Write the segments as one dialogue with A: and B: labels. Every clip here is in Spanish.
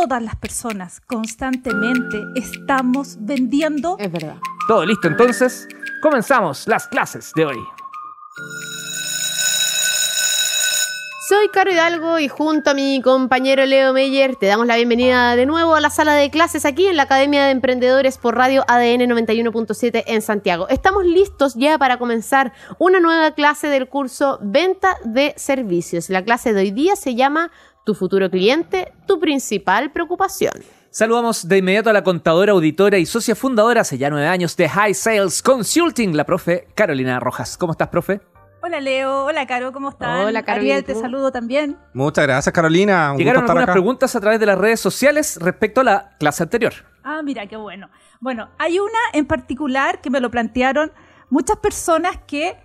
A: todas las personas constantemente estamos vendiendo.
B: Es verdad.
C: Todo listo entonces. Comenzamos las clases de hoy.
B: Soy Caro Hidalgo y junto a mi compañero Leo Meyer te damos la bienvenida de nuevo a la sala de clases aquí en la Academia de Emprendedores por Radio ADN 91.7 en Santiago. Estamos listos ya para comenzar una nueva clase del curso Venta de Servicios. La clase de hoy día se llama Tu futuro cliente, tu principal preocupación.
C: Saludamos de inmediato a la contadora, auditora y socia fundadora hace ya nueve años de High Sales Consulting, la profe Carolina Rojas. ¿Cómo estás, profe?
A: Hola Leo, hola Caro, ¿cómo estás?
B: Hola, Caro,
A: Ariel,
B: ¿y
A: te saludo también.
D: Muchas gracias, Carolina. Un
C: Llegaron
D: gusto estar
C: algunas
D: acá.
C: preguntas a través de las redes sociales respecto a la clase anterior.
A: Ah, mira, qué bueno. Bueno, hay una en particular que me lo plantearon muchas personas que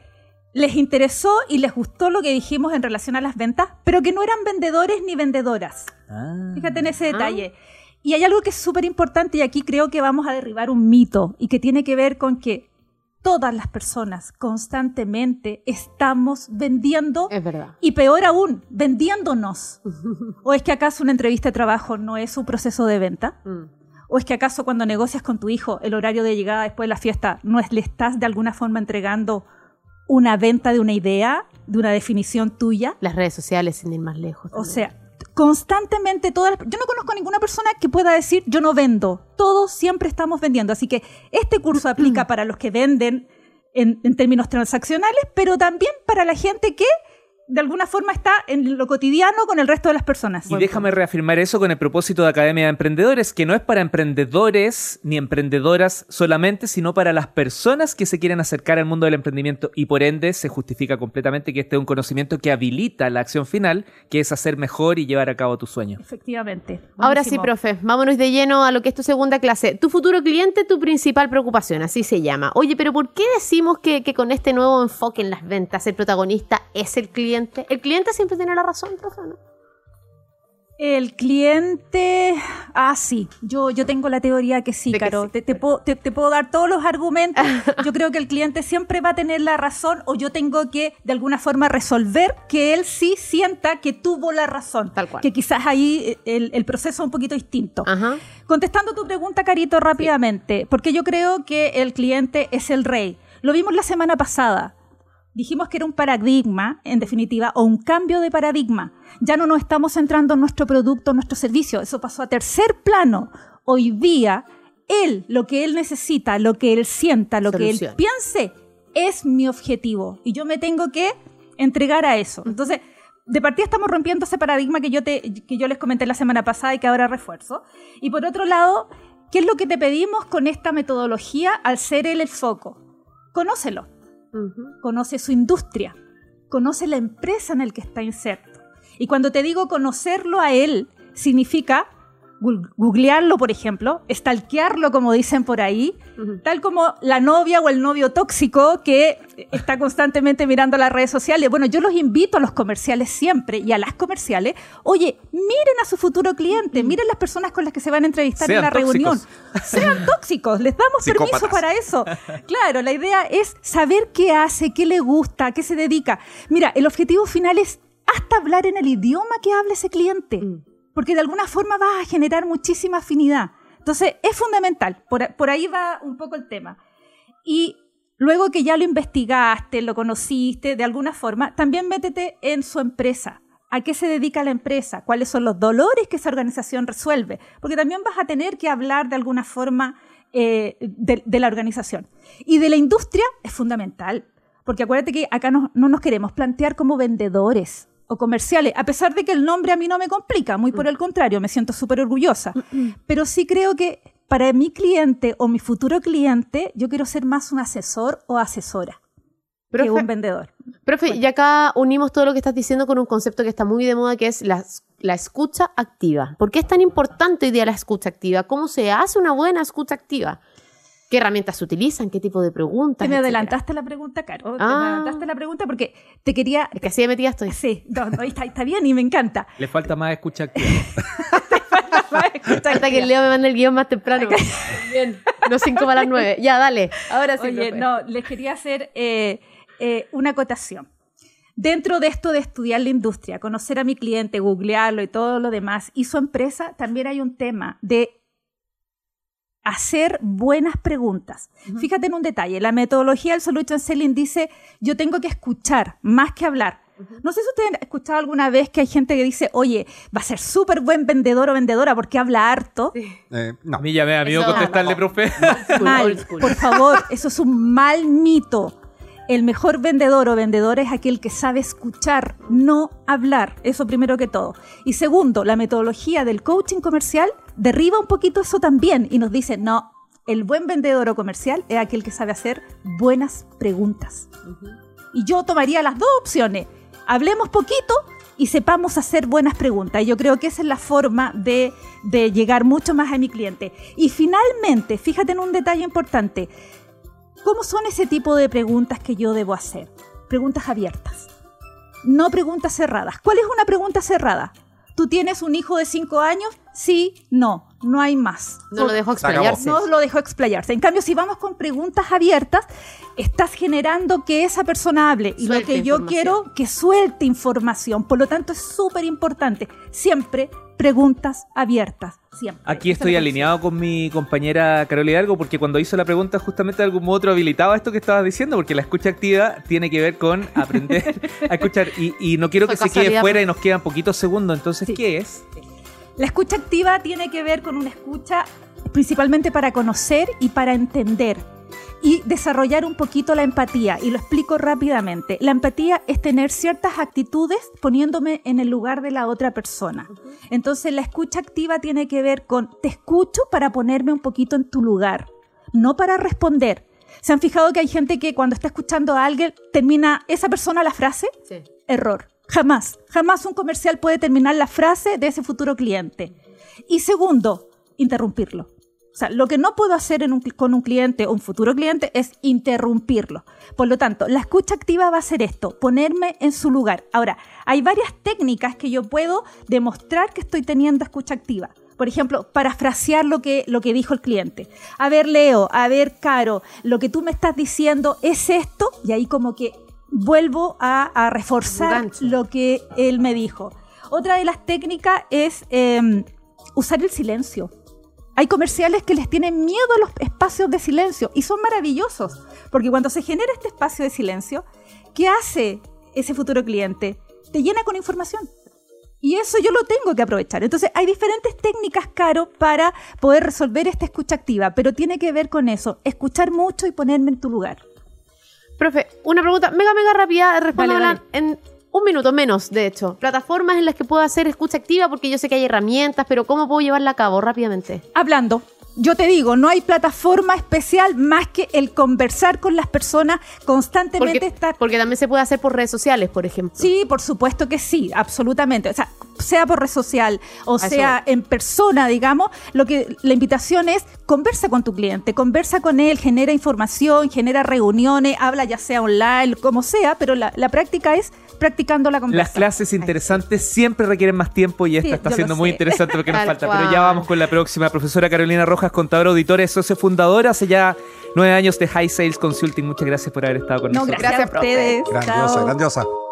A: les interesó y les gustó lo que dijimos en relación a las ventas, pero que no eran vendedores ni vendedoras. Fíjate en ese
B: Ah.
A: detalle. Y hay algo que es súper importante y aquí creo que vamos a derribar un mito y que tiene que ver con que todas las personas constantemente estamos vendiendo
B: Es verdad.
A: y peor aún, vendiéndonos. ¿O es que acaso una entrevista de trabajo no es un proceso de venta?
B: Mm.
A: ¿O es que acaso cuando negocias con tu hijo el horario de llegada después de la fiesta no es le estás de alguna forma entregando una venta de una idea, de una definición tuya?
B: Las redes sociales sin ir más lejos.
A: O sea, constantemente todas las- yo no conozco a ninguna persona que pueda decir yo no vendo. Todos siempre estamos vendiendo. Así que este curso aplica para los que venden en, en términos transaccionales, pero también para la gente que de alguna forma está en lo cotidiano con el resto de las personas.
C: Y déjame reafirmar eso con el propósito de Academia de Emprendedores, que no es para emprendedores ni emprendedoras solamente, sino para las personas que se quieren acercar al mundo del emprendimiento y por ende se justifica completamente que este es un conocimiento que habilita la acción final, que es hacer mejor y llevar a cabo tu sueño.
A: Efectivamente.
B: Ahora sí, profe, vámonos de lleno a lo que es tu segunda clase. Tu futuro cliente, tu principal preocupación, así se llama. Oye, pero ¿por qué decimos que, que con este nuevo enfoque en las ventas el protagonista es el cliente? El cliente siempre tiene la razón, profe, ¿no?
A: El cliente. Ah, sí. Yo, yo tengo la teoría que sí, Caro.
B: sí.
A: Te, te puedo, te- te puedo dar todos los argumentos. Yo creo que el cliente siempre va a tener la razón o yo tengo que, de alguna forma, resolver que él sí sienta que tuvo la razón.
B: Tal cual.
A: Que quizás ahí eh, el, el proceso es un poquito distinto.
B: Ajá.
A: Contestando tu pregunta, Carito, rápidamente, porque yo creo que el cliente es el rey. Lo vimos la semana pasada. Dijimos que era un paradigma, en definitiva, o un cambio de paradigma. Ya no nos estamos centrando en nuestro producto, en nuestro servicio. Eso pasó a tercer plano. Hoy día, él, lo que él necesita, lo que él sienta, lo que él
B: Solución.
A: piense, es mi objetivo. Y yo me tengo que entregar a eso. Entonces, de partida estamos rompiendo ese paradigma que yo, te, que yo les comenté la semana pasada y que ahora refuerzo. Y por otro lado, ¿qué es lo que te pedimos con esta metodología al ser él el foco? Conócelo Conoce su industria, conoce la empresa en el que está inserto. Y cuando te digo conocerlo a él, significa googlearlo, por ejemplo, stalkearlo, como dicen por ahí, tal como la novia o el novio tóxico que está constantemente mirando las redes sociales. Bueno, yo los invito a los comerciales siempre y a las comerciales, oye, miren a su futuro cliente, miren las personas con las que se van a entrevistar
C: Sean
A: en la reunión. Sean tóxicos, les damos permiso para eso. Claro, la idea es saber qué hace, qué le gusta, qué se dedica. Mira, el objetivo final es hasta hablar en el idioma que hable ese cliente,
B: Mm.
A: Porque de alguna forma va a generar muchísima afinidad. Entonces, es fundamental, por, por ahí va un poco el tema. Y luego que ya lo investigaste, lo conociste, de alguna forma, también métete en su empresa. ¿A qué se dedica la empresa? ¿Cuáles son los dolores que esa organización resuelve? Porque también vas a tener que hablar de alguna forma eh, de, de la organización. Y de la industria es fundamental, porque acuérdate que acá no, no nos queremos plantear como vendedores o comerciales, a pesar de que el nombre a mí no me complica, muy por el contrario, me siento súper orgullosa. Pero sí creo que para mi cliente o mi futuro cliente, yo quiero ser más un asesor o asesora que
B: Profe,
A: un vendedor.
B: profe, y acá unimos todo lo que estás diciendo con un concepto que está muy de moda, que es la, la escucha activa. ¿Por qué es tan importante hoy día la escucha activa? ¿Cómo se hace una buena escucha activa? ¿Qué herramientas se utilizan? ¿Qué tipo de preguntas?
A: Te me
B: etcétera?
A: adelantaste la pregunta, Caro. Te
B: Ah.
A: me adelantaste la pregunta porque te quería...
B: Es que así de metida estoy.
A: Sí, no, no, está, está bien y me encanta.
C: Le falta más escucha activa.
B: Hasta que Leo me mande el guion más temprano. Bien, no cinco para las nueve. Ya, dale. Ahora sí.
A: Oye,
B: profe.
A: no, les quería hacer eh, eh, una acotación. Dentro de esto de estudiar la industria, conocer a mi cliente, googlearlo y todo lo demás, y su empresa, también hay un tema de hacer buenas preguntas. Fíjate en un detalle, la metodología del Solution Selling dice, yo tengo que escuchar más que hablar. No sé si ustedes han escuchado alguna vez que hay gente que dice, oye, va a ser súper buen vendedor o vendedora porque habla harto.
D: Eh, no.
C: A mí ya me da miedo contestarle, profe.
A: Mal,
B: Old school.
A: por favor, eso es un mal mito. El mejor vendedor o vendedora es aquel que sabe escuchar, no hablar. Eso primero que todo. Y segundo, la metodología del coaching comercial derriba un poquito eso también y nos dice, no, el buen vendedor o comercial es aquel que sabe hacer buenas preguntas. Y yo tomaría las dos opciones. Hablemos poquito y sepamos hacer buenas preguntas. Y yo creo que esa es la forma de, de llegar mucho más a mi cliente. Y finalmente, fíjate en un detalle importante. ¿Cómo son ese tipo de preguntas que yo debo hacer? Preguntas abiertas. No preguntas cerradas. ¿Cuál es una pregunta cerrada? ¿Tú tienes un hijo de 5 años? Sí, no, no hay más.
B: No lo dejo explayarse.
A: No lo dejó explayarse. En cambio, si vamos con preguntas abiertas, estás generando que esa persona hable. Y
B: Suelte
A: lo que yo quiero, que suelte información. Por lo tanto, es súper importante. Siempre preguntas abiertas. Siempre.
C: Aquí
A: Esa
C: estoy alineado con mi compañera Carol Hidalgo porque cuando hizo la pregunta justamente de algún modo otro habilitaba esto que estabas diciendo porque la escucha activa tiene que ver con aprender a escuchar y, y no quiero
B: Fue
C: que se quede fuera y nos quedan poquitos segundos. Entonces,
A: Sí.
C: ¿qué es?
A: La escucha activa tiene que ver con una escucha principalmente para conocer y para entender y desarrollar un poquito la empatía. Y lo explico rápidamente. La empatía es tener ciertas actitudes poniéndome en el lugar de la otra persona. Entonces la escucha activa tiene que ver con te escucho para ponerme un poquito en tu lugar, no para responder. ¿Se han fijado que hay gente que cuando está escuchando a alguien termina esa persona la frase?
B: Sí.
A: Error. Jamás. Jamás un comercial puede terminar la frase de ese futuro cliente. Y segundo, interrumpirlo. O sea, lo que no puedo hacer en un cl- con un cliente o un futuro cliente es interrumpirlo. Por lo tanto, la escucha activa va a ser esto, ponerme en su lugar. Ahora, hay varias técnicas que yo puedo demostrar que estoy teniendo escucha activa. Por ejemplo, parafrasear lo que, lo que dijo el cliente. A ver, Leo, a ver, Caro, lo que tú me estás diciendo es esto, y ahí como que vuelvo a, a reforzar lo que él me dijo. Otra de las técnicas es eh, usar el silencio. Hay comerciales que les tienen miedo a los espacios de silencio y son maravillosos, porque cuando se genera este espacio de silencio, ¿qué hace ese futuro cliente? Te llena con información. Y eso yo lo tengo que aprovechar. Entonces, hay diferentes técnicas, Caro, para poder resolver esta escucha activa, pero tiene que ver con eso, escuchar mucho y ponerme en tu lugar.
B: Profe, una pregunta mega, mega rápida. Respóndala
A: Dale,
B: en un minuto menos, de hecho. Plataformas en las que puedo hacer escucha activa, porque yo sé que hay herramientas, pero ¿cómo puedo llevarla a cabo rápidamente?
A: hablando. Yo te digo, no hay plataforma especial más que el conversar con las personas constantemente
B: Porque,
A: estar.
B: porque también se puede hacer por redes sociales, por ejemplo.
A: Sí, por supuesto que sí, absolutamente. O sea, sea por red social o
B: eso
A: sea en persona, digamos, lo que la invitación es conversa con tu cliente, conversa con él, genera información, genera reuniones, habla ya sea online, como sea, pero la, la práctica es practicando la
C: Las
A: conversación.
C: clases interesantes siempre requieren más tiempo y esta
A: Sí,
C: está siendo
A: lo
C: muy
A: sé.
C: interesante porque nos
B: Tal
C: falta.
B: cual.
C: Pero ya vamos con la próxima. Profesora Carolina Rojas, contadora auditora, socio fundadora, hace ya nueve años de High Sales Consulting. Muchas gracias por haber estado con
A: No,
C: nosotros.
A: gracias,
B: Gracias,
A: a ustedes.
D: Grandiosa,
A: Chao.
D: grandiosa.